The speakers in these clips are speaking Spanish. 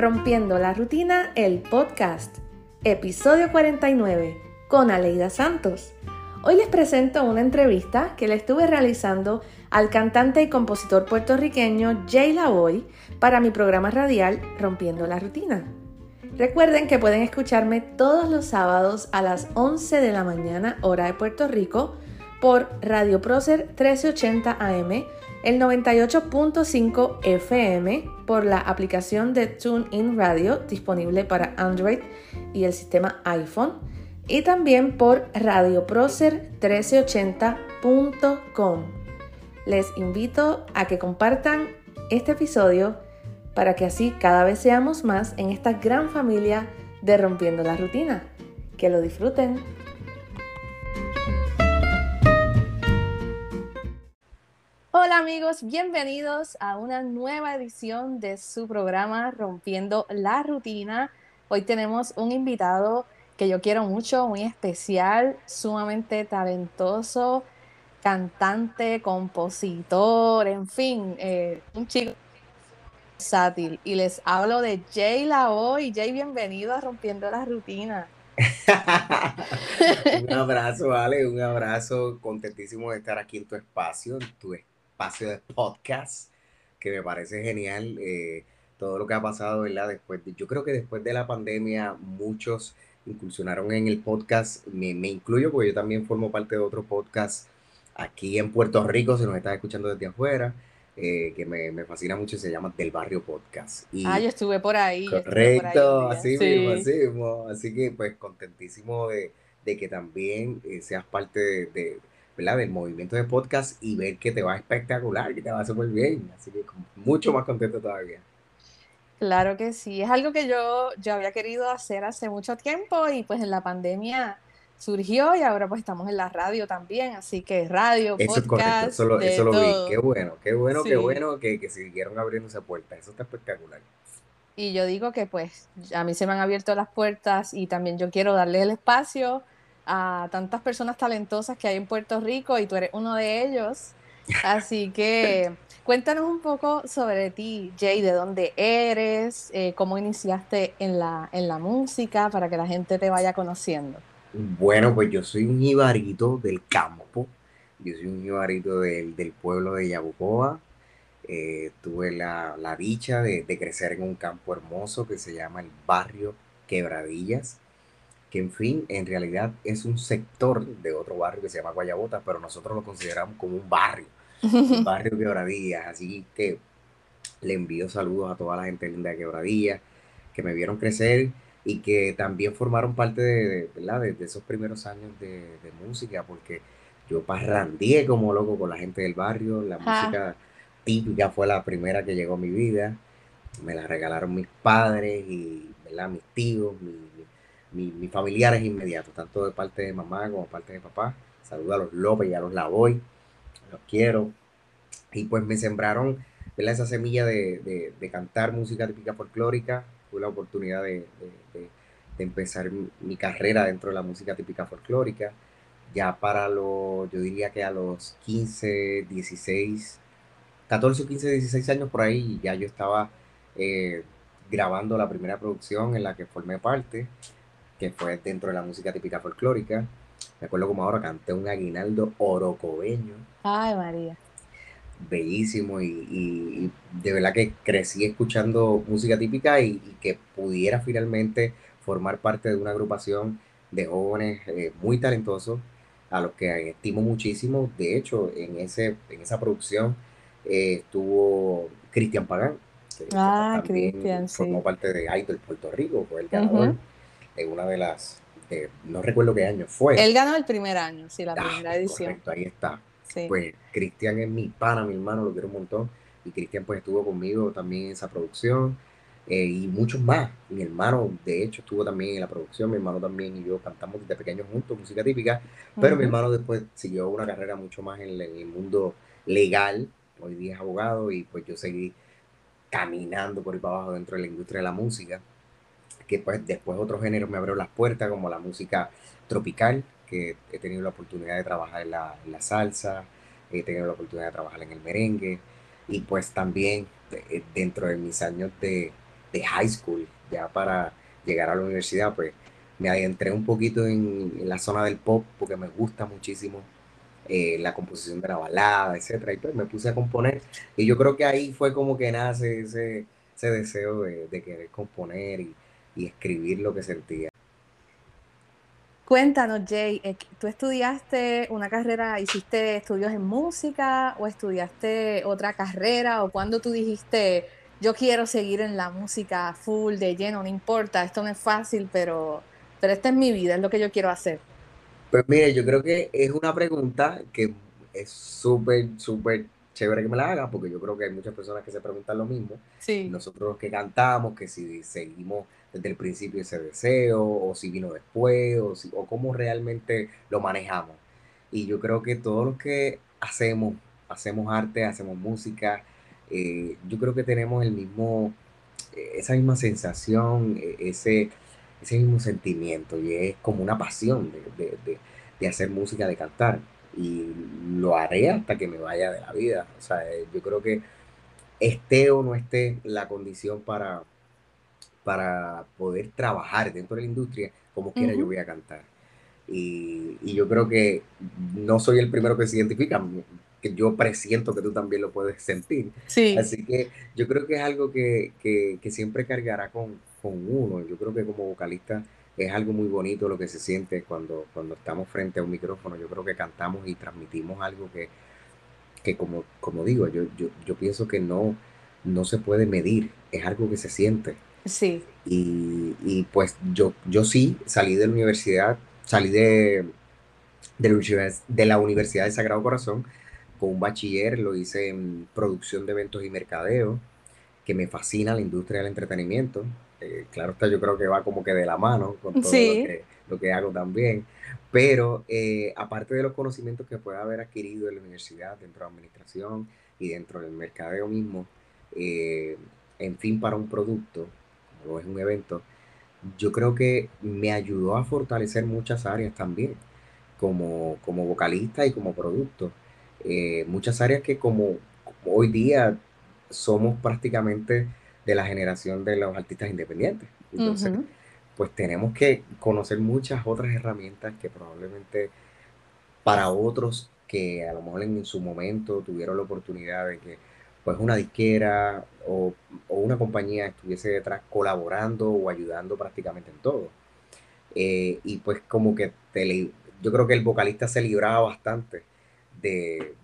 Rompiendo la Rutina, el podcast, episodio 49, con Aleida Santos. Hoy les presento una entrevista que le estuve realizando al cantante y compositor puertorriqueño Jay Lavoy para mi programa radial Rompiendo la Rutina. Recuerden que pueden escucharme todos los sábados a las 11 de la mañana hora de Puerto Rico por Radio Procer 1380 AM el 98.5 FM por la aplicación de TuneIn Radio disponible para Android y el sistema iPhone y también por radioprocer1380.com. Les invito a que compartan este episodio para que así cada vez seamos más en esta gran familia de Rompiendo la Rutina. Que lo disfruten. Hola amigos, bienvenidos a una nueva edición de su programa Rompiendo la Rutina. Hoy tenemos un invitado que yo quiero mucho, muy especial, sumamente talentoso, cantante, compositor, en fin, eh, un chico versátil. Y les hablo de Jay Lavoy. Jay, bienvenido a Rompiendo la Rutina. un abrazo, Ale, un abrazo, contentísimo de estar aquí en tu espacio, en tu espacio de podcast, que me parece genial. Eh, todo lo que ha pasado, ¿verdad? Después yo creo que después de la pandemia, muchos incursionaron en el podcast. Me, me, incluyo porque yo también formo parte de otro podcast aquí en Puerto Rico, si nos estás escuchando desde afuera. Eh, que me, me, fascina mucho, se llama Del Barrio Podcast. Y, ah, yo estuve por ahí. Correcto, así mismo, así mismo. Así que pues contentísimo de, de que también eh, seas parte de, del movimiento de podcast y ver que te va espectacular, que te va súper bien. Así que mucho más contento todavía. Claro que sí, es algo que yo, yo había querido hacer hace mucho tiempo y pues en la pandemia surgió y ahora pues estamos en la radio también, así que radio, eso podcast. Es eso, eso lo, vi, qué bueno, qué bueno, qué bueno que, que siguieron abriendo esa puerta, eso está espectacular. Y yo digo que pues a mí se me han abierto las puertas y también yo quiero darle el espacio a tantas personas talentosas que hay en Puerto Rico y tú eres uno de ellos. Así que cuéntanos un poco sobre ti, Jay, de dónde eres, eh, cómo iniciaste en la, en la música para que la gente te vaya conociendo. Bueno, pues yo soy un ibarito del campo, yo soy un ibarito del, del pueblo de Yabucoa. Eh, tuve la, la dicha de, de crecer en un campo hermoso que se llama el barrio Quebradillas que en fin, en realidad es un sector de otro barrio que se llama Guayabota, pero nosotros lo consideramos como un barrio, un barrio de Quebradillas, así que le envío saludos a toda la gente linda de Quebradillas, que me vieron crecer y que también formaron parte de, de, de, esos primeros años de, música, porque yo parrandié como loco con la gente del barrio, la música típica fue la primera que llegó a mi vida, me la regalaron mis padres y ¿verdad? mis tíos, mis familiares inmediatos, tanto de parte de mamá como de parte de papá. Saludo a los López y a los Lavoy, los quiero. Y pues me sembraron esa semilla de, cantar música típica folclórica. Tuve la oportunidad de, empezar mi carrera dentro de la música típica folclórica. Ya para los, yo diría que a los 15, 16, 14, 15, 16 años por ahí, ya yo estaba eh, grabando la primera producción en la que formé parte que fue dentro de la música típica folclórica. Me acuerdo como ahora canté un aguinaldo orocobeño. Ay, María. Bellísimo y, de verdad que crecí escuchando música típica y, que pudiera finalmente formar parte de una agrupación de jóvenes eh, muy talentosos a los que estimo muchísimo. De hecho, en, ese, en esa producción eh, estuvo Cristian Pagán, que ah, Cristian, formó parte de Idol Puerto Rico, fue el ganador en una de las, no recuerdo qué año fue. Él ganó el primer año, sí, la ah, primera edición. Correcto, ahí está. Pues Cristian es mi pana, mi hermano, lo quiero un montón. Y Cristian pues estuvo conmigo también en esa producción. Eh, y muchos más. Mi hermano, de hecho, estuvo también en la producción. Mi hermano también y yo cantamos desde pequeños juntos, música típica. Pero mi hermano después siguió una carrera mucho más en, en, el mundo legal. Hoy día es abogado y pues yo seguí caminando por ahí para abajo dentro de la industria de la música que pues después otros géneros me abrieron las puertas, como la música tropical, que he tenido la oportunidad de trabajar en la, salsa, he tenido la oportunidad de trabajar en el merengue, y pues también eh, dentro de mis años de, de high school, ya para llegar a la universidad, pues me adentré un poquito en, la zona del pop porque me gusta muchísimo eh, la composición de la balada, etcétera, y pues me puse a componer y yo creo que ahí fue como que nace ese, ese deseo de, querer componer y, y escribir lo que sentía. Cuéntanos, Jay, eh, ¿tú estudiaste una carrera, hiciste estudios en música o estudiaste otra carrera o cuando tú dijiste, yo quiero seguir en la música full, de lleno, no importa, esto no es fácil, pero, pero esta es mi vida, es lo que yo quiero hacer? Pues mire, yo creo que es una pregunta que es súper, súper chévere que me la haga, porque yo creo que hay muchas personas que se preguntan lo mismo. Sí. Nosotros que cantamos, que si seguimos desde el principio ese deseo, o si vino después, o, si, o cómo realmente lo manejamos. Y yo creo que todos los que hacemos, hacemos arte, hacemos música, eh, yo creo que tenemos el mismo, eh, esa misma sensación, e, ese, ese mismo sentimiento, y es como una pasión de, de, de hacer música, de cantar y lo haré hasta que me vaya de la vida. O sea, eh, yo creo que esté o no esté la condición para, para poder trabajar dentro de la industria, como quiera yo voy a cantar. Y, yo creo que no soy el primero que se identifica, que yo presiento que tú también lo puedes sentir. Sí. Así que yo creo que es algo que, siempre cargará con, con, uno. Yo creo que como vocalista es algo muy bonito lo que se siente cuando, cuando estamos frente a un micrófono. Yo creo que cantamos y transmitimos algo que, que como, como digo, yo, yo, yo pienso que no, no se puede medir, es algo que se siente. Sí. Y, y pues yo, yo sí salí de la universidad, salí de, de, la universidad, de la Universidad del Sagrado Corazón con un bachiller, lo hice en producción de eventos y mercadeo, que me fascina la industria del entretenimiento. Eh, claro está, yo creo que va como que de la mano con todo lo, que, hago también. Pero eh, aparte de los conocimientos que pueda haber adquirido en la universidad, dentro de la administración y dentro del mercadeo mismo, eh, en fin, para un producto, como es un evento, yo creo que me ayudó a fortalecer muchas áreas también, como, como vocalista y como producto. muchas áreas que como hoy día somos prácticamente de la generación de los artistas independientes. Entonces, pues tenemos que conocer muchas otras herramientas que probablemente para otros que a lo mejor en su momento tuvieron la oportunidad de que pues una disquera o, una compañía estuviese detrás colaborando o ayudando prácticamente en todo. Eh, y pues como que yo creo que el vocalista se libraba bastante de,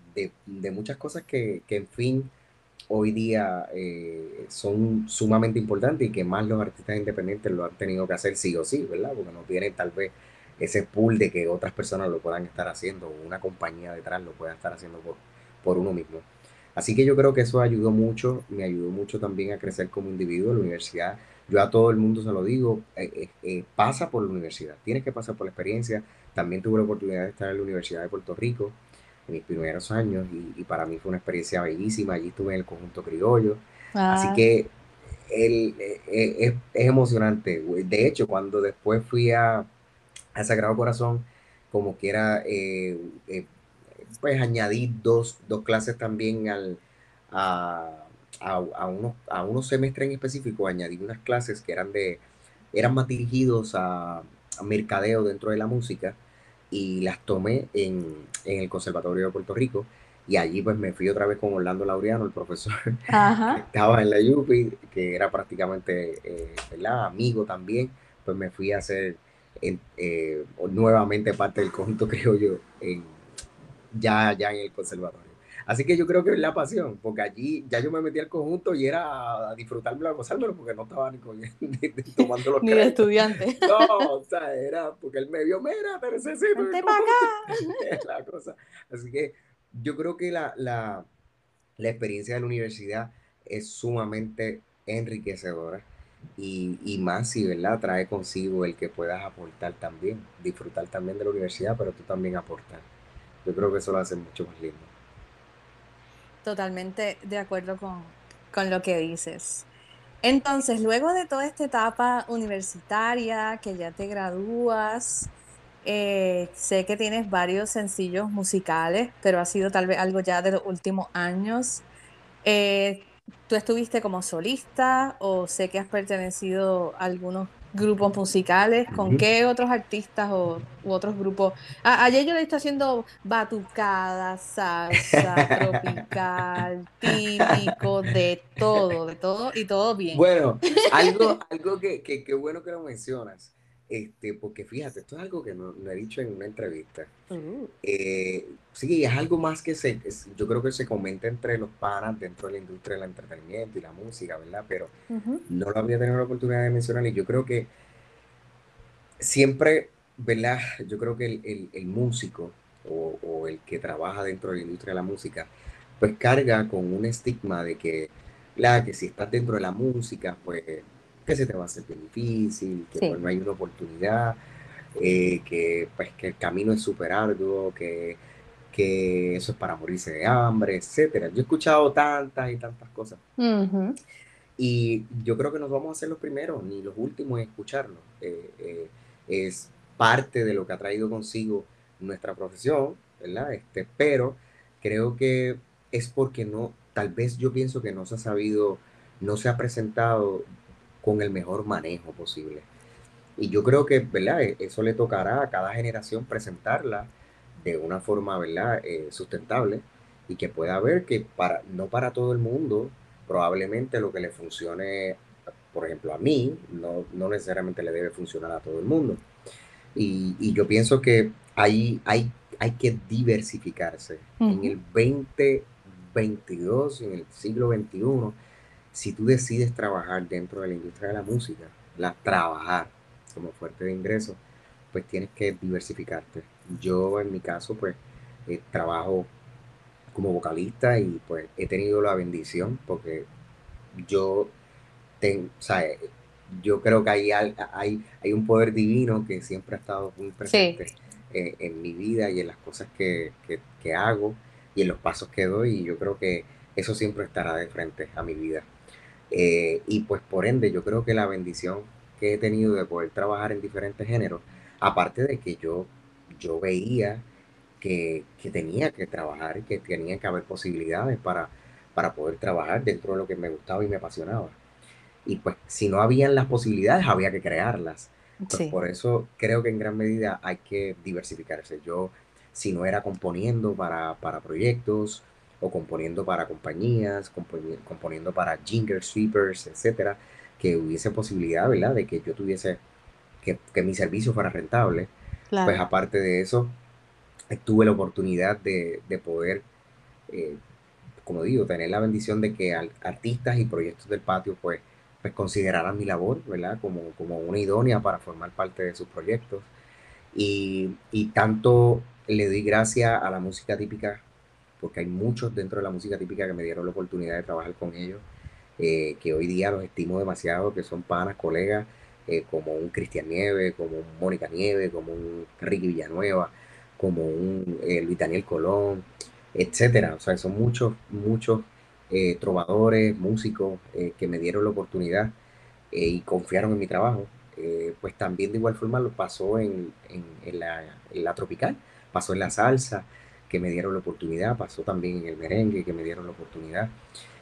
muchas cosas que, que, en fin, hoy día eh, son sumamente importantes y que más los artistas independientes lo han tenido que hacer sí o sí, ¿verdad? Porque no tienen tal vez ese pool de que otras personas lo puedan estar haciendo o una compañía detrás lo pueda estar haciendo por, por uno mismo. Así que yo creo que eso ayudó mucho, me ayudó mucho también a crecer como individuo. La universidad, yo a todo el mundo se lo digo, eh, eh, pasa por la universidad, tienes que pasar por la experiencia. También tuve la oportunidad de estar en la Universidad de Puerto Rico, en mis primeros años y, para mí fue una experiencia bellísima. Allí estuve en el conjunto criollo. Así ah. que el, eh, eh, es, es, emocionante. De hecho, cuando después fui a, a Sagrado Corazón, como quiera, eh, pues añadí dos, dos, clases también al, a, a, unos, a unos semestres en específico, añadí unas clases que eran de eran más dirigidos a, a mercadeo dentro de la música y las tomé en, en, el Conservatorio de Puerto Rico. Y allí pues me fui otra vez con Orlando Laureano, el profesor que estaba en la UPI, que era prácticamente eh, amigo también. Pues me fui a hacer eh, nuevamente parte del conjunto criollo en, ya, ya en el conservatorio. Así que yo creo que es la pasión, porque allí ya yo me metí al conjunto y era a disfrutármelo, a gozármelo, porque no estaba ni, con, tomando los Ni de estudiante. No, o sea, era porque él me vio, mira, te necesito. Vente para acá. la cosa. Así que yo creo que la, la, la experiencia de la universidad es sumamente enriquecedora y, y, más si, ¿verdad? Trae consigo el que puedas aportar también, disfrutar también de la universidad, pero tú también aportar. Yo creo que eso lo hace mucho más lindo. Totalmente de acuerdo con, lo que dices. Entonces, luego de toda esta etapa universitaria, que ya te gradúas, eh, sé que tienes varios sencillos musicales, pero ha sido tal vez algo ya de los últimos años. Eh, tú estuviste como solista o sé que has pertenecido a algunos grupos musicales, ¿con qué otros artistas o, u otros grupos? ayer yo le estoy haciendo batucada, salsa, tropical, típico, de todo, de todo y todo bien. Bueno, algo, algo que, que, bueno que lo mencionas. Este, porque fíjate, esto es algo que no, he dicho en una entrevista. Uh. Eh, sí, es algo más que se, yo creo que se comenta entre los panas dentro de la industria del entretenimiento y la música, ¿verdad? Pero no lo había tenido la oportunidad de mencionar y yo creo que siempre, ¿verdad? Yo creo que el, músico o, el que trabaja dentro de la industria de la música, pues carga con un estigma de que, la, que si estás dentro de la música, pues que se te va a hacer bien difícil, que pues, no hay una oportunidad, eh, que pues que el camino es súper arduo, que, que eso es para morirse de hambre, etcétera. Yo he escuchado tantas y tantas cosas. Y yo creo que nos vamos a ser los primeros ni los últimos en escucharlo. Eh, eh, es parte de lo que ha traído consigo nuestra profesión, ¿verdad? Este, pero creo que es porque no, tal vez yo pienso que no se ha sabido, no se ha presentado con el mejor manejo posible. Y yo creo que, ¿verdad? E, eso le tocará a cada generación presentarla de una forma, ¿verdad? Eh, sustentable y que pueda ver que para, no para todo el mundo, probablemente lo que le funcione, por ejemplo, a mí, no, no necesariamente le debe funcionar a todo el mundo. Y, y yo pienso que ahí hay, hay que diversificarse. En el 2022, en el siglo XXI, si tú decides trabajar dentro de la industria de la música, la trabajar como fuerte de ingreso, pues tienes que diversificarte. Yo en mi caso, pues eh, trabajo como vocalista y pues he tenido la bendición porque yo tengo, yo creo que hay, hay, hay un poder divino que siempre ha estado muy presente eh, en mi vida y en las cosas que, que hago y en los pasos que doy y yo creo que eso siempre estará de frente a mi vida. Eh, y pues por ende yo creo que la bendición que he tenido de poder trabajar en diferentes géneros, aparte de que yo, yo veía que, tenía que trabajar, que tenía que haber posibilidades para, para poder trabajar dentro de lo que me gustaba y me apasionaba. Y pues si no habían las posibilidades, había que crearlas. Pues, por eso creo que en gran medida hay que diversificarse. Yo, si no era componiendo para, para proyectos, o componiendo para compañías, componiendo para jingle sweepers, etcétera, que hubiese posibilidad, ¿verdad?, de que yo tuviese, que, mi servicio fuera rentable. Pues aparte de eso, tuve la oportunidad de, poder, eh, como digo, tener la bendición de que artistas y proyectos del patio, pues, pues consideraran mi labor, ¿verdad?, como, como una idónea para formar parte de sus proyectos. Y, y tanto le doy gracias a la música típica porque hay muchos dentro de la música típica que me dieron la oportunidad de trabajar con ellos, eh, que hoy día los estimo demasiado, que son panas, colegas, eh, como un Cristian Nieve, como un Mónica Nieve, como un Ricky Villanueva, como un eh, Luis Colón, etcétera. O sea, son muchos, muchos trovadores, músicos que me dieron la oportunidad y confiaron en mi trabajo. pues también de igual forma lo pasó en, en la tropical, pasó en la salsa, que me dieron la oportunidad, pasó también en el merengue que me dieron la oportunidad.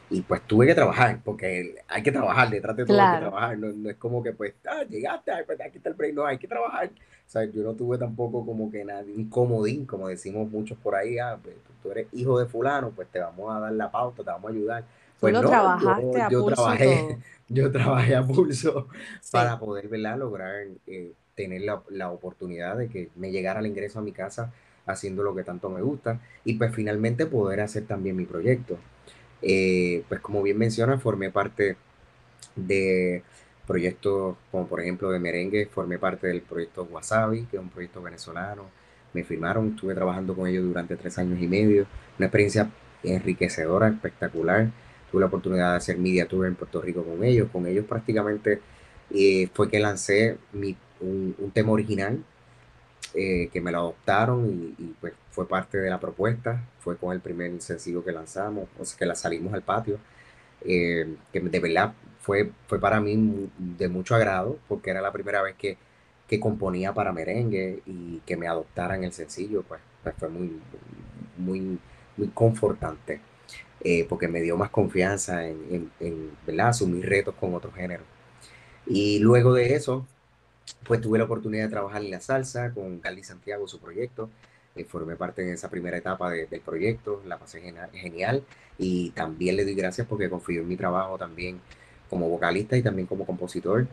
Y pues tuve que trabajar, porque hay que trabajar, detrás de todo hay que trabajar. No, es como que pues, ah, llegaste, pues, aquí está el break, no, hay que trabajar. O sea, yo no tuve tampoco como que nada, un comodín, como decimos muchos por ahí, ah, pues, tú eres hijo de fulano, pues te vamos a dar la pauta, te vamos a ayudar. Pues no, trabajaste a pulso trabajé, yo trabajé a pulso para poder, ¿verdad? Lograr eh, tener la, la oportunidad de que me llegara el ingreso a mi casa haciendo lo que tanto me gusta y pues finalmente poder hacer también mi proyecto. Eh, pues como bien menciona, formé parte de proyectos como por ejemplo de merengue, formé parte del proyecto Wasabi, que es un proyecto venezolano. Me firmaron, estuve trabajando con ellos durante tres años y medio. Una experiencia enriquecedora, espectacular. Tuve la oportunidad de hacer media tour en Puerto Rico con ellos. Con ellos prácticamente eh, fue que lancé mi, un tema original eh, que me lo adoptaron y, pues fue parte de la propuesta, fue con el primer sencillo que lanzamos, o sea, que la salimos al patio, eh, que de verdad fue, fue para mí de mucho agrado, porque era la primera vez que, que componía para merengue y que me adoptaran el sencillo, pues, pues fue muy, muy, muy confortante. eh, porque me dio más confianza en, ¿verdad? asumir retos con otros géneros. Y luego de eso, pues tuve la oportunidad de trabajar en la salsa con Carly Santiago, su proyecto. Eh, formé parte en esa primera etapa del proyecto, la pasé genial y también le doy gracias porque confió en mi trabajo también como vocalista y también como compositor.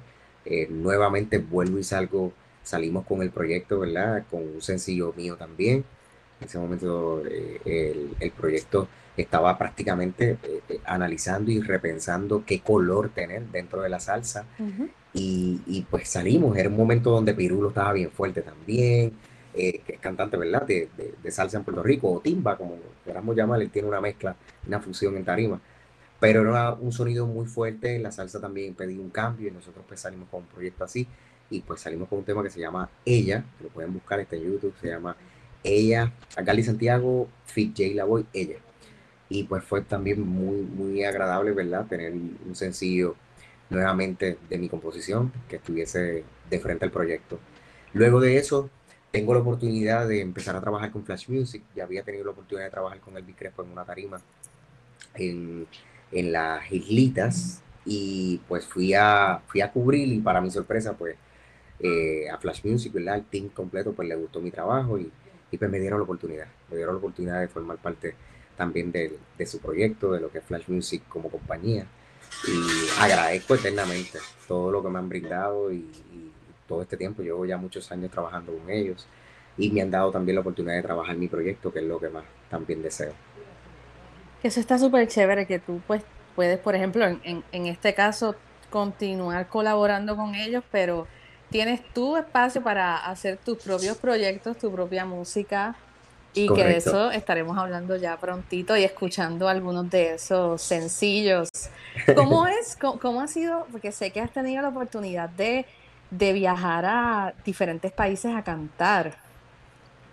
Eh, nuevamente vuelvo y salgo, salimos con el proyecto, ¿verdad? Con un sencillo mío también. En ese momento el, el, proyecto estaba prácticamente eh, eh, analizando y repensando qué color tener dentro de la salsa. Y, pues salimos, era un momento donde Pirulo estaba bien fuerte también, eh, que es cantante, ¿verdad?, de, salsa en Puerto Rico, o timba, como queramos llamarle, tiene una mezcla, una fusión en tarima. Pero era un sonido muy fuerte, la salsa también pedía un cambio y nosotros pues salimos con un proyecto así y pues salimos con un tema que se llama Ella, que lo pueden buscar este en YouTube, se llama Ella, Gali Santiago, Fit J Lavoy, Ella y pues fue también muy, muy agradable, ¿verdad? Tener un sencillo nuevamente de mi composición que estuviese de frente al proyecto. Luego de eso, tengo la oportunidad de empezar a trabajar con Flash Music. Ya había tenido la oportunidad de trabajar con Elvis Crespo en una tarima en, en las islitas y pues fui a, fui a cubrir y para mi sorpresa, pues eh, a Flash Music, ¿verdad? El team completo, pues le gustó mi trabajo y, y pues me dieron la oportunidad, me dieron la oportunidad de formar parte también de, de, su proyecto, de lo que es Flash Music como compañía. Y agradezco eternamente todo lo que me han brindado y, todo este tiempo. Llevo ya muchos años trabajando con ellos y me han dado también la oportunidad de trabajar mi proyecto, que es lo que más también deseo. Eso está súper chévere, que tú pues, puedes, por ejemplo, en, en este caso, continuar colaborando con ellos, pero tienes tu espacio para hacer tus propios proyectos, tu propia música, y que de eso estaremos hablando ya prontito y escuchando algunos de esos sencillos. ¿Cómo es? ¿Cómo, ha sido? Porque sé que has tenido la oportunidad de, viajar a diferentes países a cantar.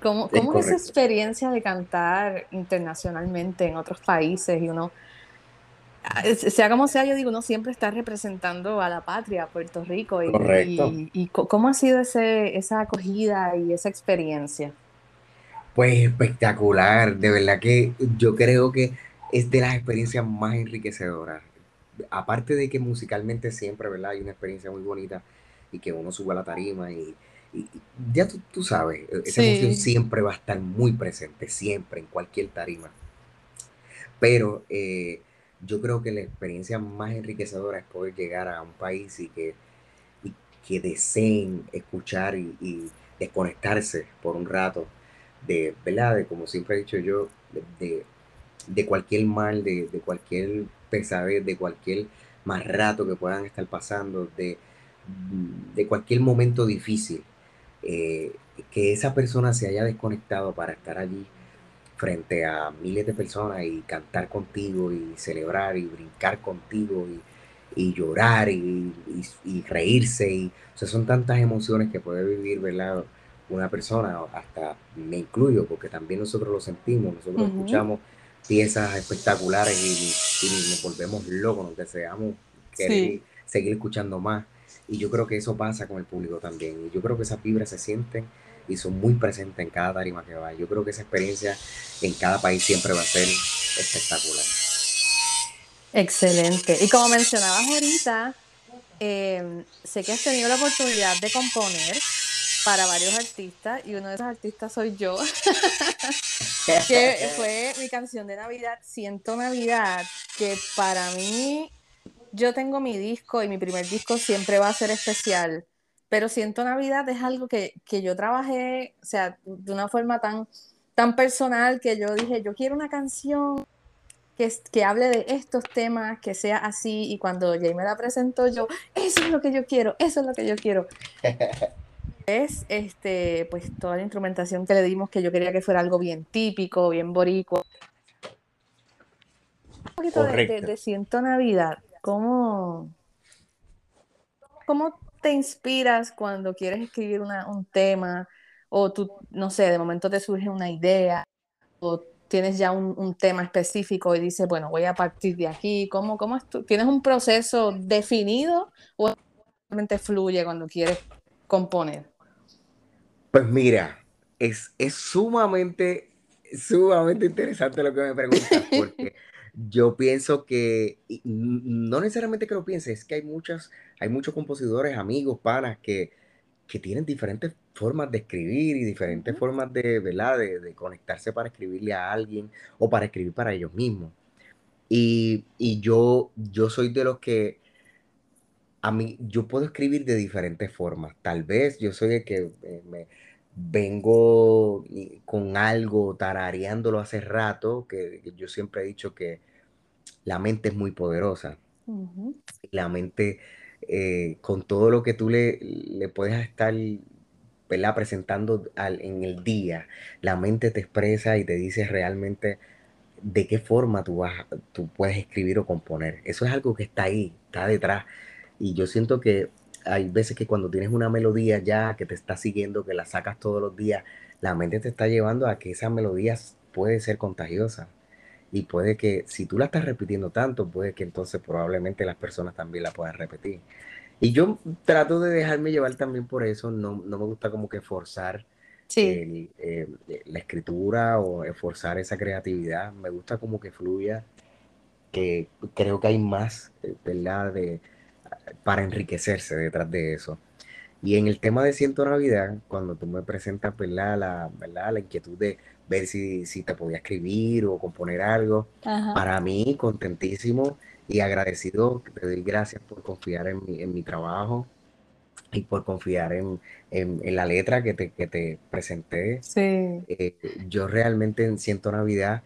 ¿Cómo, cómo es, esa experiencia de cantar internacionalmente en otros países? Y uno, ah, sea como sea, yo digo, uno siempre está representando a la patria, Puerto Rico. Y, y, y cómo ha sido ese, esa acogida y esa experiencia? Pues espectacular, de verdad que yo creo que es de las experiencias más enriquecedoras. Aparte de que musicalmente siempre, ¿verdad? Hay una experiencia muy bonita y que uno sube a la tarima y, ya tú, sabes, esa emoción siempre va a estar muy presente, siempre, en cualquier tarima. Pero eh, yo creo que la experiencia más enriquecedora es poder llegar a un país y que, que deseen escuchar y, y desconectarse por un rato de, ¿verdad? De, como siempre he dicho yo, de, de cualquier mal, de, de, cualquier pesadez, de cualquier más rato que puedan estar pasando, de, de cualquier momento difícil, eh, que esa persona se haya desconectado para estar allí frente a miles de personas y cantar contigo y celebrar y brincar contigo y, y llorar y, reírse. Y, son tantas emociones que puede vivir, ¿verdad? Una persona, hasta me incluyo, porque también nosotros lo sentimos, nosotros escuchamos piezas espectaculares y, nos volvemos locos, nos deseamos querer seguir escuchando más. Y yo creo que eso pasa con el público también. Y yo creo que esas fibras se sienten y son muy presentes en cada tarima que va. Yo creo que esa experiencia en cada país siempre va a ser espectacular. Excelente. Y como mencionabas ahorita, eh, sé que has tenido la oportunidad de componer para varios artistas y uno de esos artistas soy yo, que fue mi canción de Navidad, Siento Navidad, que para mí yo tengo mi disco y mi primer disco siempre va a ser especial, pero Siento Navidad es algo que, que yo trabajé, o sea, de una forma tan, tan personal que yo dije, yo quiero una canción que, que, hable de estos temas, que sea así, y cuando Jay me la presentó, yo, eso es lo que yo quiero, eso es lo que yo quiero. es este, pues toda la instrumentación que le dimos, que yo quería que fuera algo bien típico, bien boricua. Un poquito de, Siento Navidad. ¿Cómo, ¿Cómo te inspiras cuando quieres escribir un tema? O tú, no sé, de momento te surge una idea, o tienes ya un, tema específico y dices, bueno, voy a partir de aquí. ¿Cómo, cómo ¿Tienes un proceso definido o simplemente fluye cuando quieres componer? Pues mira, es, es sumamente, sumamente interesante lo que me preguntas, porque yo pienso que, no necesariamente que lo piense, es que hay muchas, hay muchos compositores, amigos, panas, que, que tienen diferentes formas de escribir y diferentes formas de, ¿verdad? De, conectarse para escribirle a alguien o para escribir para ellos mismos. Y, yo, yo soy de los que a mí, yo puedo escribir de diferentes formas. Tal vez yo soy el que eh, me vengo con algo tarareándolo hace rato, que, yo siempre he dicho que la mente es muy poderosa. La mente, eh, con todo lo que tú le, le puedes estar presentando en el día, la mente te expresa y te dice realmente de qué forma tú, vas, tú puedes escribir o componer. Eso es algo que está ahí, está detrás. Y yo siento que hay veces que cuando tienes una melodía ya que te está siguiendo, que la sacas todos los días, la mente te está llevando a que esa melodía puede ser contagiosa. Y puede que, si tú la estás repitiendo tanto, puede que entonces probablemente las personas también la puedan repetir. Y yo trato de dejarme llevar también por eso, no, me gusta como que forzar eh, la escritura o forzar esa creatividad, me gusta como que fluya, que creo que hay más, eh, ¿verdad? De, para enriquecerse detrás de eso. Y en el tema de Ciento Navidad, cuando tú me presentas ¿verdad? La, ¿verdad? la inquietud de ver si, si te podía escribir o componer algo, para mí contentísimo y agradecido, te doy gracias por confiar en mi, en mi trabajo y por confiar en, en, la letra que te, que te presenté. Sí. Eh, yo realmente en Ciento Navidad,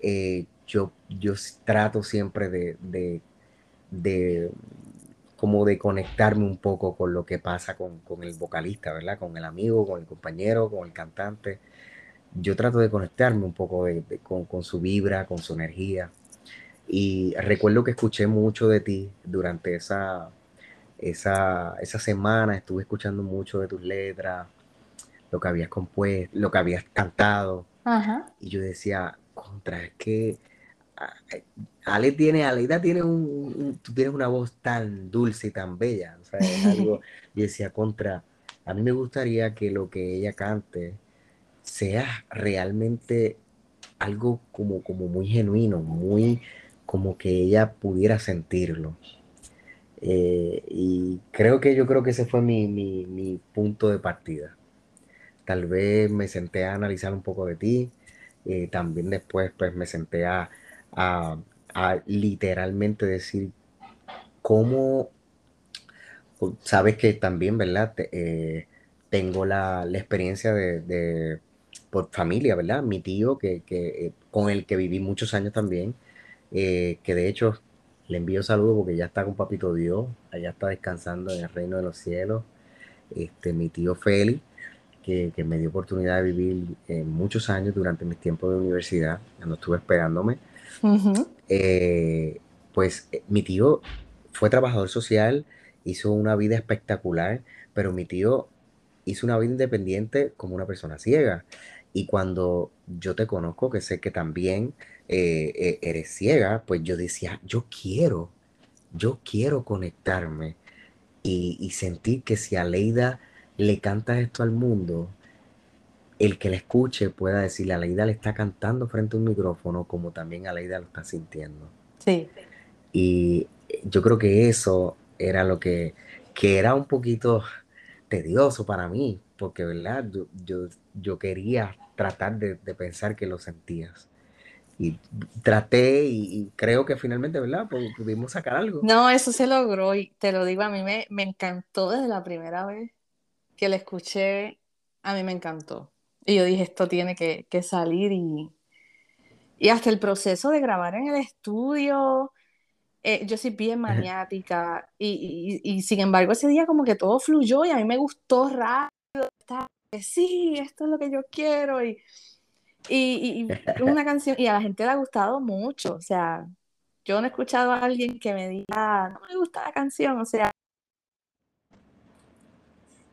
eh, yo, yo trato siempre de, de, de, como de conectarme un poco con lo que pasa con, con, el vocalista, ¿verdad? Con el amigo, con el compañero, con el cantante. Yo trato de conectarme un poco de, con, con, su vibra, con su energía. Y recuerdo que escuché mucho de ti durante esa, esa, esa semana, estuve escuchando mucho de tus letras, lo que habías compuesto, lo que habías cantado. Y yo decía, contra, es que Ale tiene, Aleida tiene un, tú tienes una voz tan dulce y tan bella. O sea, es algo, y decía, contra, a mí me gustaría que lo que ella cante sea realmente algo como, como muy genuino, muy como que ella pudiera sentirlo. Eh, y creo que yo creo que ese fue mi, mi, mi, punto de partida. Tal vez me senté a analizar un poco de ti, eh, también después pues me senté a, a, literalmente decir cómo, sabes que también, ¿verdad? Eh, tengo la, experiencia de, por familia, ¿verdad? Mi tío, que, que, eh, con el que viví muchos años también, eh, que de hecho le envío saludos porque ya está con Papito Dios, allá está descansando en el reino de los cielos. Este, mi tío Félix, que, que me dio oportunidad de vivir muchos años durante mis tiempos de universidad, cuando estuve esperándome. Eh, pues eh, mi tío fue trabajador social, hizo una vida espectacular, pero mi tío hizo una vida independiente como una persona ciega. Y cuando yo te conozco, que sé que también eh, eres ciega, pues yo decía, yo quiero, yo quiero conectarme y, y sentir que si a le canta esto al mundo, el que la escuche pueda decirle, Aleida le está cantando frente a un micrófono como también Aleida lo está sintiendo. Sí. Y yo creo que eso era lo que, que era un poquito tedioso para mí, porque, ¿verdad? Yo, yo, quería tratar de, pensar que lo sentías. Y traté y, creo que finalmente, ¿verdad? pudimos sacar algo. No, eso se logró y te lo digo, a mí me, me encantó desde la primera vez que la escuché, a mí me encantó. Y yo dije, esto tiene que, que salir y, y hasta el proceso de grabar en el estudio, eh, yo soy bien maniática y, y, y, sin embargo ese día como que todo fluyó y a mí me gustó rápido, sí, esto es lo que yo quiero y, y, una canción y a la gente le ha gustado mucho, o sea, yo no he escuchado a alguien que me diga, no me gusta la canción, o sea,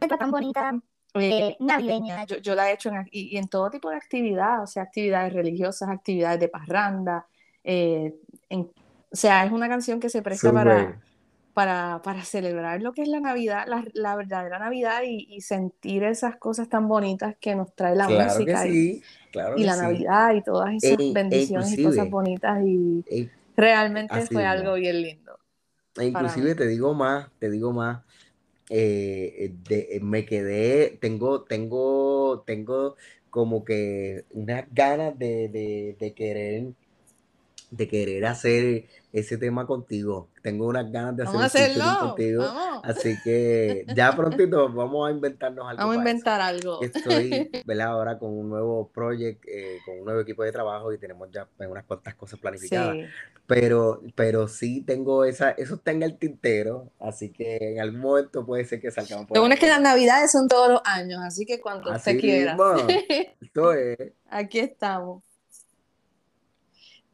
está tan bonita, eh, navideña. Yo, la he hecho en, y, en todo tipo de actividad, o sea, actividades religiosas, actividades de parranda. Eh, o sea, es una canción que se presta para, para, para celebrar lo que es la Navidad, la, la verdadera Navidad y, y, sentir esas cosas tan bonitas que nos trae la claro música que y, sí, claro y que la sí. Navidad y todas esas E, e bendiciones y cosas bonitas y e- realmente fue algo bien lindo E inclusive te digo más, te digo más. Eh, de- eh, me quedé, tengo, tengo, tengo como que unas ganas de, de, de querer, de querer hacer ese tema contigo. Tengo unas ganas de hacer a un hacerlo, contigo, vamos, así que ya prontito vamos a inventarnos algo vamos a eso. inventar algo. estoy, ¿verdad? Ahora con un nuevo project, eh, con un nuevo equipo de trabajo y tenemos ya pues, unas cuantas cosas planificadas. Sí, Pero, pero sí tengo esa, eso está en el tintero, así que en algún momento puede ser que salgamos por lo bueno es que las Navidades son todos los años, así que cuando usted Así quiera, mismo, esto es. aquí estamos,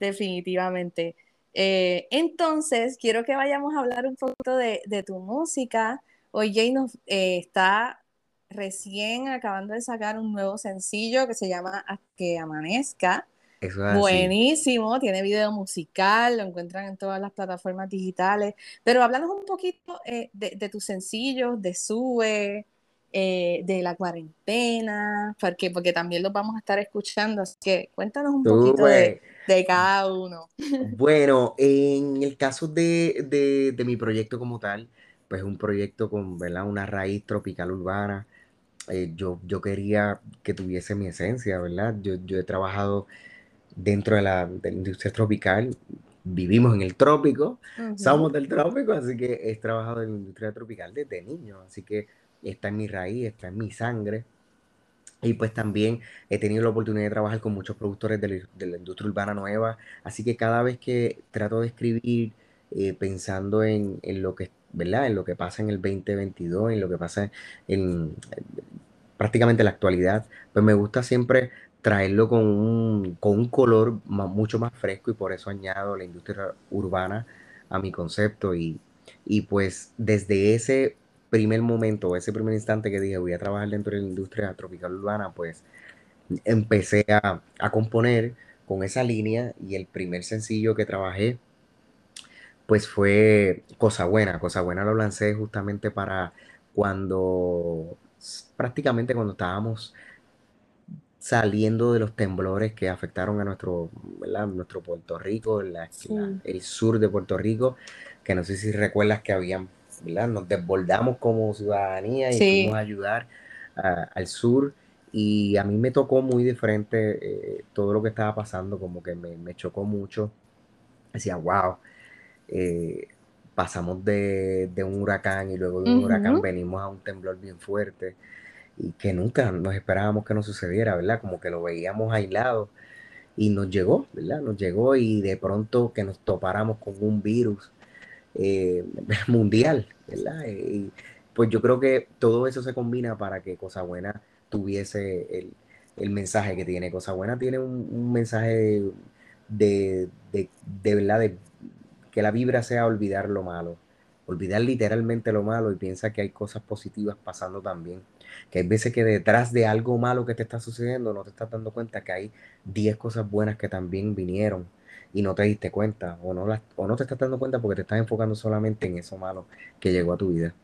definitivamente. Eh, entonces, quiero que vayamos a hablar un poquito de, de tu música. Hoy Jay nos eh, está recién acabando de sacar un nuevo sencillo que se llama Hasta que amanezca. Eso es. Buenísimo, tiene video musical, lo encuentran en todas las plataformas digitales. Pero háblanos un poquito eh, de, de tus sencillos, de Sube, eh, de la cuarentena, porque, porque también los vamos a estar escuchando. Así que cuéntanos un poquito de, de cada uno. Bueno, en el caso de, de, de mi proyecto como tal, pues es un proyecto con, ¿verdad? Una raíz tropical urbana. Eh, yo, yo quería que tuviese mi esencia, ¿verdad? Yo, yo he trabajado dentro de la, de la industria tropical, vivimos en el trópico, somos del trópico, así que he trabajado en la industria tropical desde niño, así que está en mi raíz, está en mi sangre. Y pues también he tenido la oportunidad de trabajar con muchos productores de la, industria urbana nueva, así que cada vez que trato de escribir eh, pensando en, en lo que, ¿verdad? En lo que pasa en el 2022, en lo que pasa en, prácticamente la actualidad, pues me gusta siempre traerlo con un, con un color mucho más fresco y por eso añado la industria urbana a mi concepto y, y pues desde ese primer momento, ese primer instante que dije voy a trabajar dentro de la industria tropical urbana, pues empecé a, a componer con esa línea y el primer sencillo que trabajé pues fue Cosa Buena. Cosa Buena lo lancé justamente para cuando, prácticamente cuando estábamos saliendo de los temblores que afectaron a nuestro, ¿verdad? nuestro Puerto Rico, la- Sí. la- el sur de Puerto Rico, que no sé si recuerdas que habían, ¿verdad? Nos desbordamos como ciudadanía y Sí. fuimos a ayudar a- al sur. Y a mí me tocó muy de frente eh, todo lo que estaba pasando, como que me, me chocó mucho. Decía, wow, eh, pasamos de, de un huracán y luego de un huracán venimos a un temblor bien fuerte y que nunca nos esperábamos que nos sucediera, ¿verdad? Como que lo veíamos aislado y nos llegó, ¿verdad? Nos llegó y de pronto que nos topáramos con un virus eh, mundial, ¿verdad? Y pues yo creo que todo eso se combina para que Cosa Buena tuviese el, el mensaje que tiene. Cosa Buena tiene un, un mensaje de, de, de verdad, de que la vibra sea olvidar lo malo, olvidar literalmente lo malo y piensa que hay cosas positivas pasando también. Que hay veces que detrás de algo malo que te está sucediendo no te estás dando cuenta que hay 10 cosas buenas que también vinieron y no te diste cuenta o no, las, o no te estás dando cuenta porque te estás enfocando solamente en eso malo que llegó a tu vida.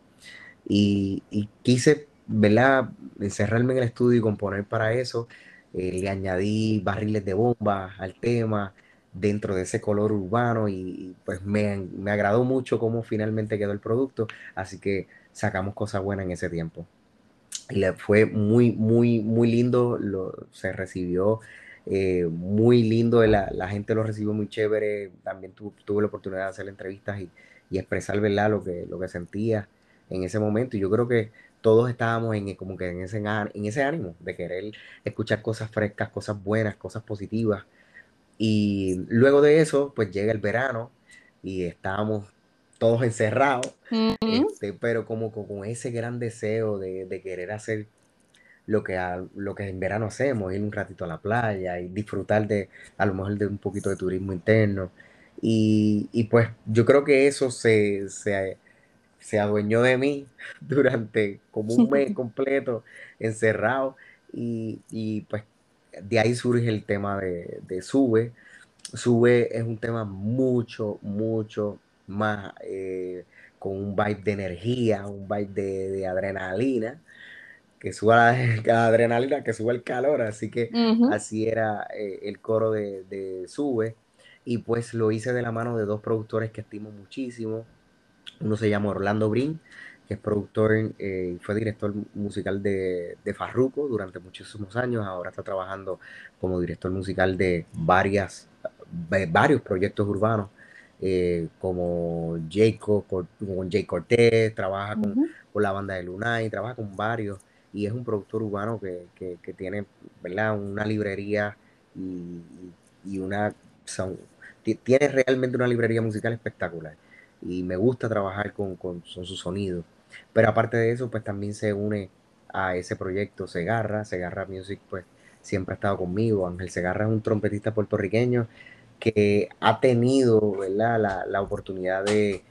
Y, y quise, ¿verdad? Encerrarme en el estudio y componer para eso. Eh, le añadí barriles de bomba al tema dentro de ese color urbano y, y pues me, me agradó mucho cómo finalmente quedó el producto. Así que sacamos cosas buenas en ese tiempo. Y le fue muy, muy, muy lindo, lo, se recibió eh, muy lindo, la, la, gente lo recibió muy chévere, también tu, tuve la oportunidad de hacer entrevistas y, y, expresar ¿verdad? Lo, que, lo que sentía en ese momento. Y yo creo que todos estábamos en, como que en ese, en ese ánimo de querer escuchar cosas frescas, cosas buenas, cosas positivas. Y luego de eso pues llega el verano y estábamos todos encerrados, este, pero como con, con ese gran deseo de, de querer hacer lo que, a, lo que en verano hacemos, ir un ratito a la playa y disfrutar de a lo mejor de un poquito de turismo interno. Y, y pues yo creo que eso se, se, se, adueñó de mí durante como un mes completo encerrado y, y, pues de ahí surge el tema de, de Sube. Sube es un tema mucho, mucho más... Eh, con un vibe de energía, un vibe de, adrenalina, que suba la, adrenalina, que suba el calor, así que así era eh, el coro de, de Sube. Y pues lo hice de la mano de dos productores que estimo muchísimo. Uno se llama Orlando Brin, que es productor eh, y fue director musical de, de, Farruko durante muchísimos años. Ahora está trabajando como director musical de varias, varios proyectos urbanos, eh, como Jacob, con, Jay Cortés, trabaja con, la banda de Lunay, trabaja con varios. Y es un productor urbano que, tiene ¿verdad? una librería y, una. tiene realmente una librería musical espectacular y me gusta trabajar con, con, su sonido. Pero aparte de eso, pues también se une a ese proyecto Segarra. Segarra Music, pues siempre ha estado conmigo. Ángel Segarra es un trompetista puertorriqueño que ha tenido ¿verdad? La, oportunidad de,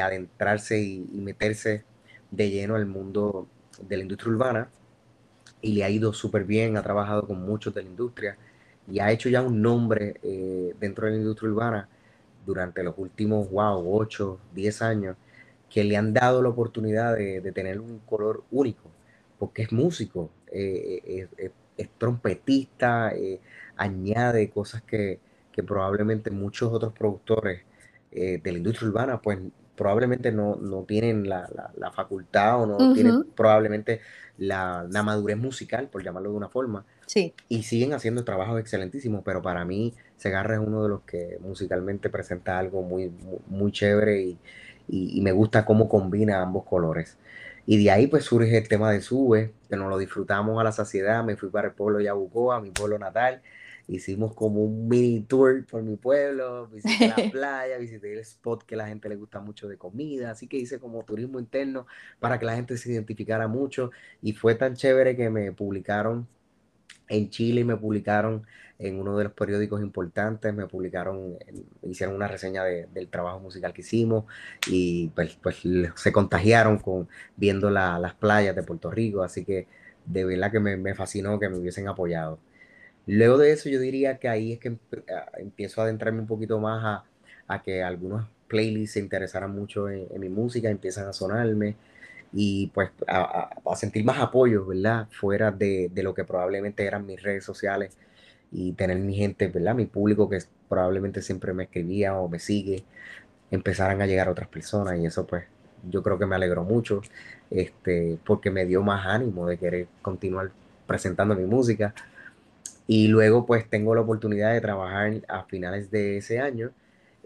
adentrarse y, meterse de lleno al mundo de la industria urbana y le ha ido súper bien, ha trabajado con muchos de la industria y ha hecho ya un nombre eh, dentro de la industria urbana durante los últimos, wow, 8, 10 años que le han dado la oportunidad de, tener un color único, porque es músico, eh, eh, es, trompetista, eh, añade cosas que, probablemente muchos otros productores de la industria urbana, pues probablemente no, tienen la, facultad o no tienen probablemente la, madurez musical, por llamarlo de una forma. Sí. Y siguen haciendo trabajos excelentísimos, pero para mí Segarra es uno de los que musicalmente presenta algo muy, muy chévere y, y, me gusta cómo combina ambos colores. Y de ahí pues surge el tema de Sube, que nos lo disfrutamos a la saciedad. Me fui para el pueblo de Yabucoa, mi pueblo natal. Hicimos como un mini tour por mi pueblo, visité la playa, visité el spot que a la gente le gusta mucho de comida, así que hice como turismo interno para que la gente se identificara mucho y fue tan chévere que me publicaron en Chile me publicaron en uno de los periódicos importantes, me publicaron, hicieron una reseña del trabajo musical que hicimos y pues, pues se contagiaron con viendo las playas de Puerto Rico, así que de verdad que me, fascinó que me hubiesen apoyado. Luego de eso yo diría que ahí es que empiezo a adentrarme un poquito más a, que algunos playlists se interesaran mucho en, mi música, empiezan a sonarme y pues a, sentir más apoyo, ¿verdad? Fuera de, lo que probablemente eran mis redes sociales y tener mi gente, ¿verdad? Mi público que probablemente siempre me escribía o me sigue, empezaran a llegar otras personas y eso pues yo creo que me alegró mucho, este, porque me dio más ánimo de querer continuar presentando mi música. Y luego pues tengo la oportunidad de trabajar a finales de ese año.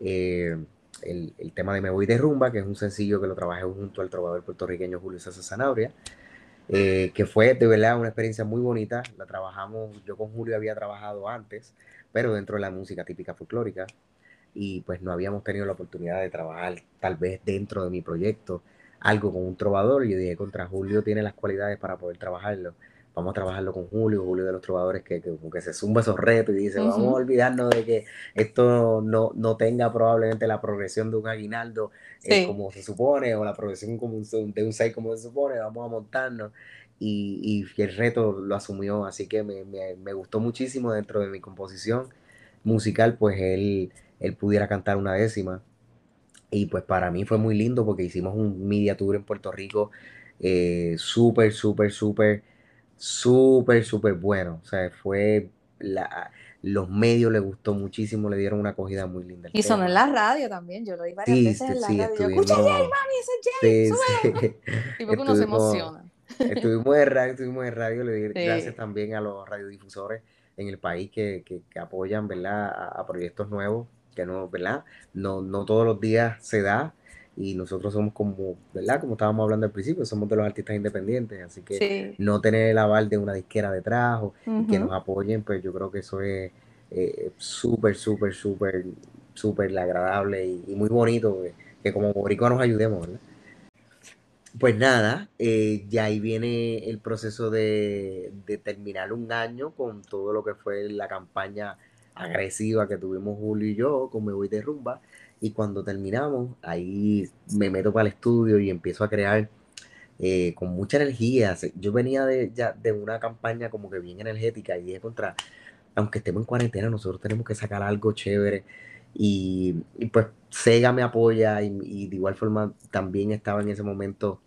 Eh, el, tema de Me Voy de Rumba, que es un sencillo que lo trabajé junto al trovador puertorriqueño Julio César Zanabria, eh, que fue de verdad una experiencia muy bonita. La trabajamos, yo con Julio había trabajado antes, pero dentro de la música típica folclórica, y pues no habíamos tenido la oportunidad de trabajar tal vez dentro de mi proyecto algo con un trovador. Yo dije, contra Julio tiene las cualidades para poder trabajarlo vamos a trabajarlo con Julio, Julio de los trovadores que, que, se zumba esos retos y dice, vamos a olvidarnos de que esto no, no, tenga probablemente la progresión de un aguinaldo eh, como se supone, o la progresión como de un 6 como se supone, vamos a montarnos. Y, y, el reto lo asumió, así que me, me, me, gustó muchísimo dentro de mi composición musical, pues él, él pudiera cantar una décima. Y pues para mí fue muy lindo porque hicimos un media tour en Puerto Rico eh, súper, súper, súper súper, súper bueno. O sea, fue la, los medios le gustó muchísimo, le dieron una acogida muy linda. Y sonó en la radio también, yo lo di varias veces en la radio. Escucha Jay, mami, ese es Jay, sí, Y porque uno se emociona. Estuvimos en radio, estuvimos en radio, le di gracias también a los radiodifusores en el país que, que, que apoyan, ¿verdad? A, a, proyectos nuevos, que no, ¿verdad? No, no todos los días se da, y nosotros somos como, ¿verdad? Como estábamos hablando al principio, somos de los artistas independientes, así que no tener el aval de una disquera detrás o que nos apoyen, pues yo creo que eso es eh, súper, súper, súper, súper agradable y, muy bonito que, como boricua nos ayudemos, ¿verdad? Pues nada, eh, ya ahí viene el proceso de, de terminar un año con todo lo que fue la campaña agresiva que tuvimos Julio y yo con Me Voy de Rumba. Y cuando terminamos, ahí me meto para el estudio y empiezo a crear eh, con mucha energía. Yo venía de, ya, de una campaña como que bien energética y dije contra, aunque estemos en cuarentena, nosotros tenemos que sacar algo chévere. Y, pues Sega me apoya y, de igual forma también estaba en ese momento,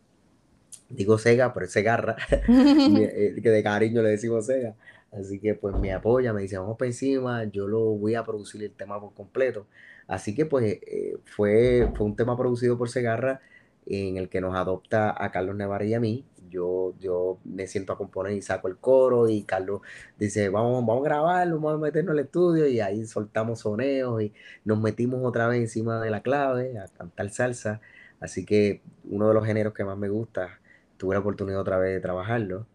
digo Sega, pero es Segarra, eh, que de cariño le decimos Sega. Así que pues me apoya, me dice, vamos para encima, yo lo voy a producir el tema por completo. Así que pues eh, fue, fue un tema producido por Segarra en el que nos adopta a Carlos Nevarre y a mí. Yo, yo me siento a componer y saco el coro y Carlos dice, vamos, vamos a grabarlo, vamos a meternos al estudio y ahí soltamos soneos y nos metimos otra vez encima de la clave a cantar salsa. Así que uno de los géneros que más me gusta, tuve la oportunidad otra vez de trabajarlo,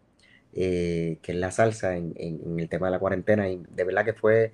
eh, que es la salsa en, en, el tema de la cuarentena y de verdad que fue,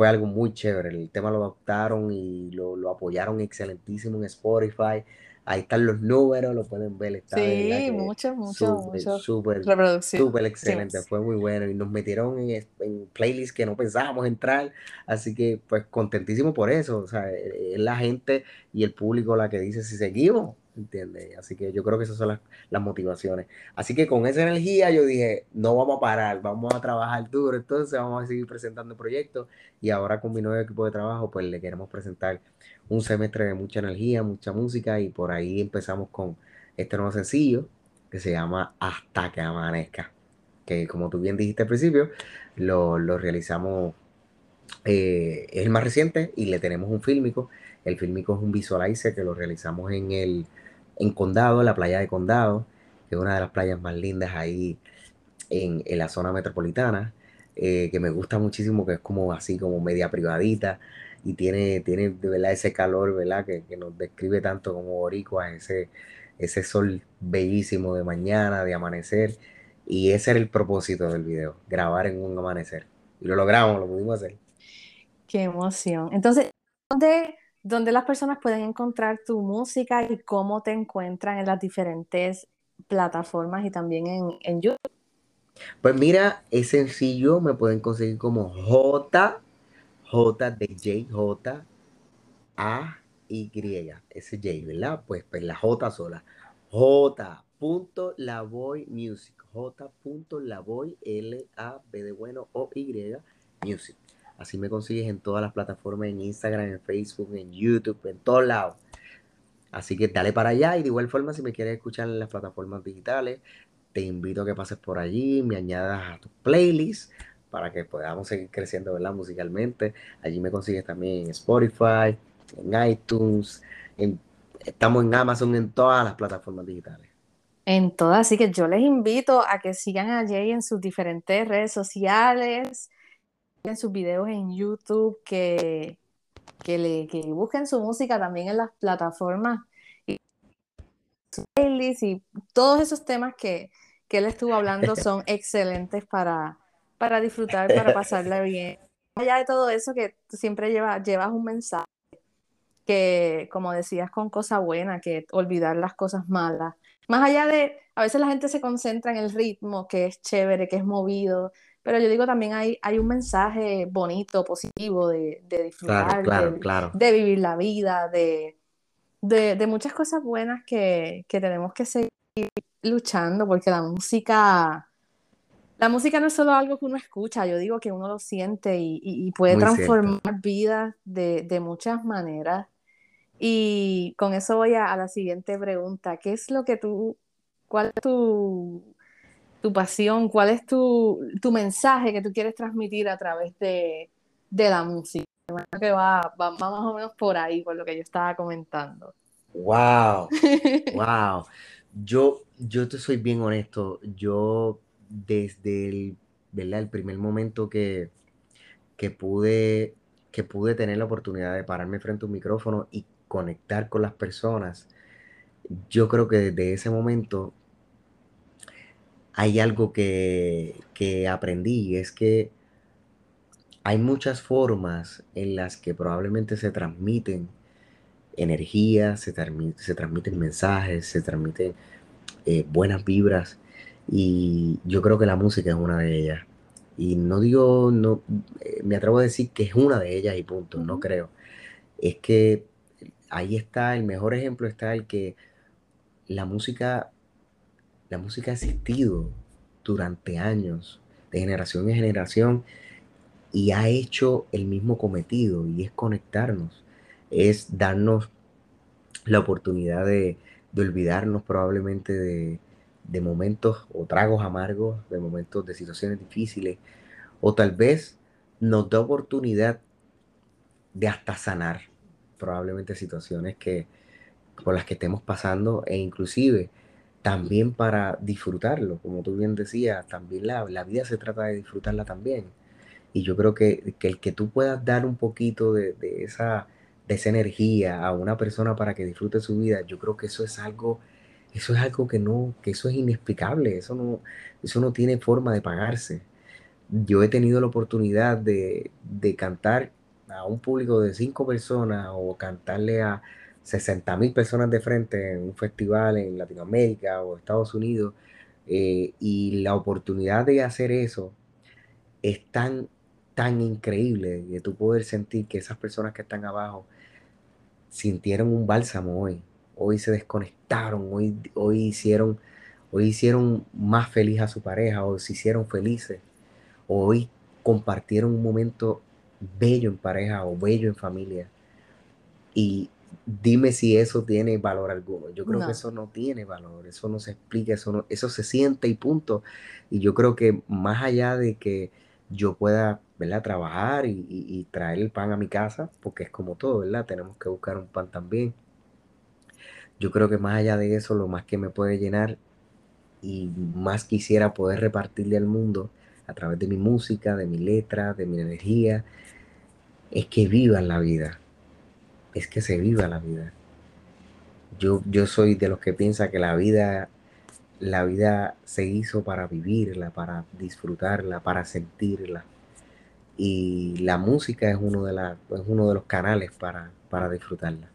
fue algo muy chévere. El tema lo adoptaron y lo, lo apoyaron excelentísimo en Spotify. Ahí están los números, lo pueden ver. Está sí, mucho, mucho, súper, súper excelente, fue muy bueno. Y nos metieron en, en playlists que no pensábamos entrar, así que pues contentísimo por eso. O sea, es la gente y el público la que dice si seguimos ¿entiendes? Así que yo creo que esas son las, las, motivaciones. Así que con esa energía yo dije, no vamos a parar, vamos a trabajar duro, entonces vamos a seguir presentando proyectos y ahora con mi nuevo equipo de trabajo pues le queremos presentar un semestre de mucha energía, mucha música y por ahí empezamos con este nuevo sencillo que se llama Hasta que amanezca, que como tú bien dijiste al principio, lo, lo realizamos, eh, es el más reciente y le tenemos un fílmico. El fílmico es un visualizer que lo realizamos en el en Condado, en la playa de Condado, que es una de las playas más lindas ahí en, la zona metropolitana, eh, que me gusta muchísimo, que es como así, como media privadita, y tiene, tiene de verdad ese calor, ¿verdad? Que, nos describe tanto como boricua, ese, ese sol bellísimo de mañana, de amanecer, y ese era el propósito del video, grabar en un amanecer. Y lo logramos, lo pudimos hacer. Qué emoción. Entonces, ¿dónde dónde las personas pueden encontrar tu música y cómo te encuentran en las diferentes plataformas y también en, en YouTube. Pues mira, es sencillo, me pueden conseguir como J, J de J, J, A, Y, ese J, ¿verdad? Pues, pues la J sola. J. Music. J. Lavoy, L, A, B de bueno, O, Y, Music. Así me consigues en todas las plataformas, en Instagram, en Facebook, en YouTube, en todos lados. Así que dale para allá y de igual forma si me quieres escuchar en las plataformas digitales, te invito a que pases por allí, me añadas a tu playlist para que podamos seguir creciendo ¿verdad? musicalmente. Allí me consigues también en Spotify, en iTunes, estamos en Amazon, en todas las plataformas digitales. En todas, así que yo les invito a que sigan a Jay en sus diferentes redes sociales, en sus videos en YouTube, que, que, le, que busquen su música también en las plataformas y y todos esos temas que, que él estuvo hablando son excelentes para, para disfrutar, para pasarla bien. Allá de todo eso que siempre llevas, llevas un mensaje que, como decías, con cosas buenas, que olvidar las cosas malas. Más allá de, a veces la gente se concentra en el ritmo, que es chévere, que es movido, pero yo digo también hay, hay un mensaje bonito, positivo de, de disfrutar, de, vivir la vida, de, de, muchas cosas buenas que, tenemos que seguir luchando, porque la música, la música no es solo algo que uno escucha, yo digo que uno lo siente y, puede transformar vidas de, muchas maneras. Y con eso voy a, a la siguiente pregunta. ¿Qué es lo que tú, cuál es tu tu pasión, cuál es tu, mensaje que tú quieres transmitir a través de, la música. Que va, va, más o menos por ahí, por lo que yo estaba comentando. Wow, wow. Yo, yo te soy bien honesto. Yo desde el, el primer momento que, que, pude, que pude tener la oportunidad de pararme frente a un micrófono y conectar con las personas, yo creo que desde ese momento hay algo que, aprendí y es que hay muchas formas en las que probablemente se transmiten energías, se, se transmiten mensajes, se transmiten eh, buenas vibras y yo creo que la música es una de ellas. Y no digo, no, eh, me atrevo a decir que es una de ellas y punto, no creo. Es que ahí está, el mejor ejemplo está el que la música la música ha existido durante años, de generación en generación, y ha hecho el mismo cometido y es conectarnos, es darnos la oportunidad de, olvidarnos probablemente de, de momentos o tragos amargos, de momentos de situaciones difíciles, o tal vez nos da oportunidad de hasta sanar probablemente situaciones que por las que estemos pasando e inclusive también para disfrutarlo, como tú bien decías, también la, vida se trata de disfrutarla también. Y yo creo que, el que tú puedas dar un poquito de, esa, de esa energía a una persona para que disfrute su vida, yo creo que eso es algo, eso es algo que no, que eso es inexplicable, eso no, eso no tiene forma de pagarse. Yo he tenido la oportunidad de, de cantar a un público de cinco personas o cantarle a 60 mil personas de frente en un festival en Latinoamérica o Estados Unidos, eh, y la oportunidad de hacer eso es tan, tan increíble de tú poder sentir que esas personas que están abajo sintieron un bálsamo hoy, hoy se desconectaron, hoy, hoy hicieron, hoy hicieron más feliz a su pareja, o se hicieron felices, hoy compartieron un momento bello en pareja o bello en familia. Y dime si eso tiene valor alguno. Yo creo que eso no tiene valor, eso no se explica, eso, no, eso se siente y punto. Y yo creo que más allá de que yo pueda ¿verdad? trabajar y, traer el pan a mi casa, porque es como todo, ¿verdad? Tenemos que buscar un pan también. Yo creo que más allá de eso, lo más que me puede llenar y más quisiera poder repartirle al mundo a través de mi música, de mi letra, de mi energía, es que vivan la vida, es que se viva la vida. Yo, yo soy de los que piensa que la vida, la vida se hizo para vivirla, para disfrutarla, para sentirla. Y la música es uno de, la, es uno de los canales para, para disfrutarla.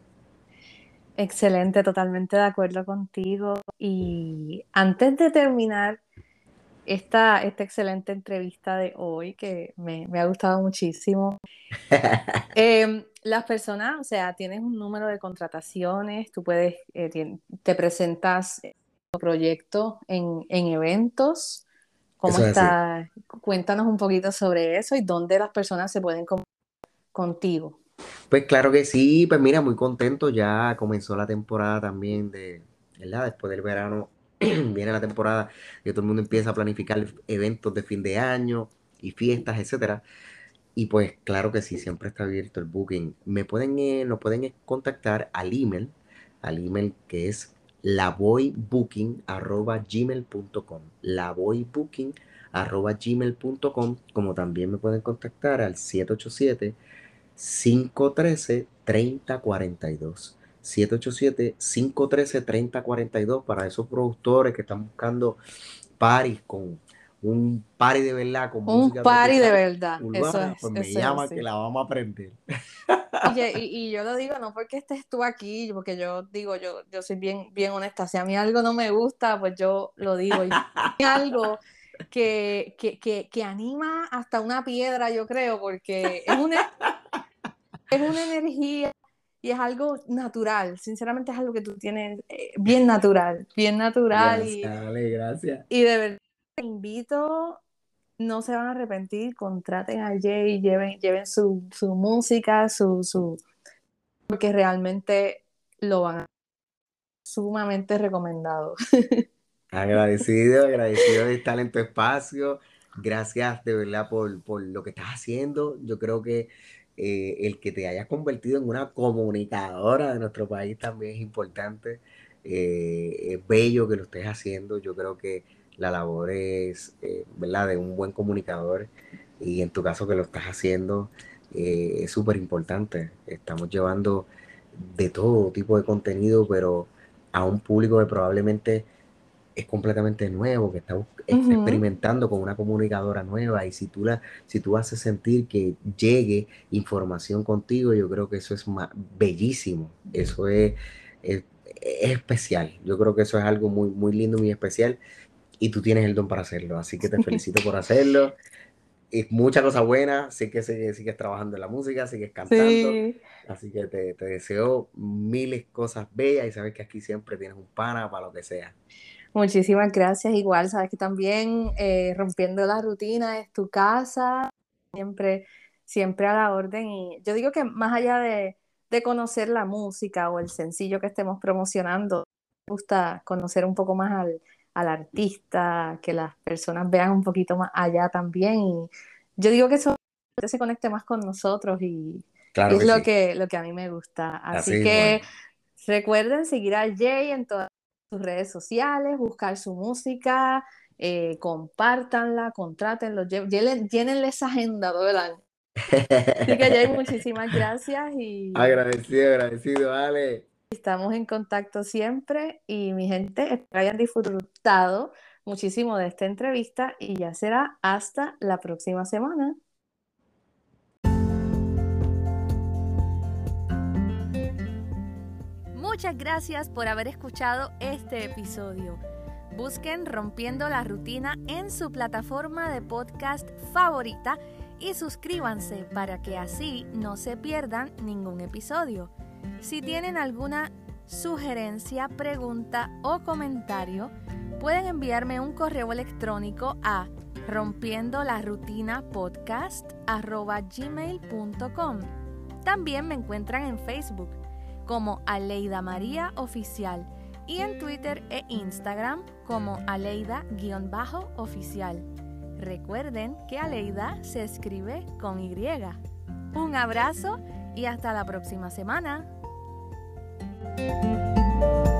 Excelente, totalmente de acuerdo contigo. Y antes de terminar esta, esta excelente entrevista de hoy, que me, ha gustado muchísimo, em, las personas, o sea, tienes un número de contrataciones, tú puedes, eh, te presentas tu proyecto en, eventos. ¿Cómo está? Cuéntanos un poquito sobre eso y dónde las personas se pueden comunicar contigo. Pues claro que sí, pues mira, muy contento, ya comenzó la temporada también de, ¿verdad? Después del verano viene la temporada y todo el mundo empieza a planificar eventos de fin de año y fiestas, etcétera. Y pues claro que sí, siempre está abierto el booking. Me pueden, eh, nos pueden contactar al email, al email que es lavoybooking.gmail.com lavoybooking.gmail.com como también me pueden contactar al 787-513-3042. 787-513-3042 para esos productores que están buscando paris con un party de verdad con un party de verdad eso es, pues me llama que la vamos a aprender y, yo lo digo no porque estés tú aquí porque yo digo yo yo soy bien bien honesta si a mí algo no me gusta pues yo lo digo y algo que, que, que, que anima hasta una piedra yo creo porque es una es una energía y es algo natural, sinceramente es algo que tú tienes eh, bien natural, bien natural. Gracias, y, dale, gracias. Y de verdad te invito, no se van a arrepentir, contraten a Jay, lleven, lleven su, música, su, su, porque realmente lo van a sumamente recomendado. Agradecido, agradecido de estar en tu espacio. Gracias de verdad por, por lo que estás haciendo. Yo creo que eh, el que te hayas convertido en una comunicadora de nuestro país también es importante. Eh, es bello que lo estés haciendo. Yo creo que la labor es, eh, ¿verdad?, de un buen comunicador y en tu caso que lo estás haciendo es súper importante. Estamos llevando de todo tipo de contenido, pero a un público que probablemente es completamente nuevo, que está experimentando con una comunicadora nueva y si tú, la, si tú haces sentir que llegue información contigo, yo creo que eso es bellísimo, eso es, especial, yo creo que eso es algo muy, muy lindo, muy especial y tú tienes el don para hacerlo, así que te felicito por hacerlo. Y mucha cosa buena, sé que sigues trabajando en la música, sigues cantando, así que te, te deseo miles cosas bellas y sabes que aquí siempre tienes un pana para lo que sea. Muchísimas gracias. Igual, sabes que también eh, rompiendo la rutina es tu casa, siempre, siempre a la orden. Y yo digo que más allá de, de conocer la música o el sencillo que estemos promocionando, me gusta conocer un poco más al, al artista, que las personas vean un poquito más allá también. Y yo digo que eso se conecte más con nosotros y, es lo, que, lo que a mí me gusta. Así, que recuerden seguir a Jay en todas sus redes sociales, buscar su música, eh, compártanla, contrátenlo, llénenle esa agenda todo el año. Así que Jay, muchísimas gracias y... Agradecido, agradecido, Ale. Estamos en contacto siempre y mi gente, espero que hayan disfrutado muchísimo de esta entrevista y ya será hasta la próxima semana. Muchas gracias por haber escuchado este episodio. Busquen Rompiendo la Rutina en su plataforma de podcast favorita y suscríbanse para que así no se pierdan ningún episodio. Si tienen alguna sugerencia, pregunta o comentario, pueden enviarme un correo electrónico a rompiendo la rutina podcast. También me encuentran en Facebook como Aleida María Oficial y en Twitter e Instagram como Aleida-oficial. Recuerden que Aleida se escribe con Y. Un abrazo y hasta la próxima semana. Thank you.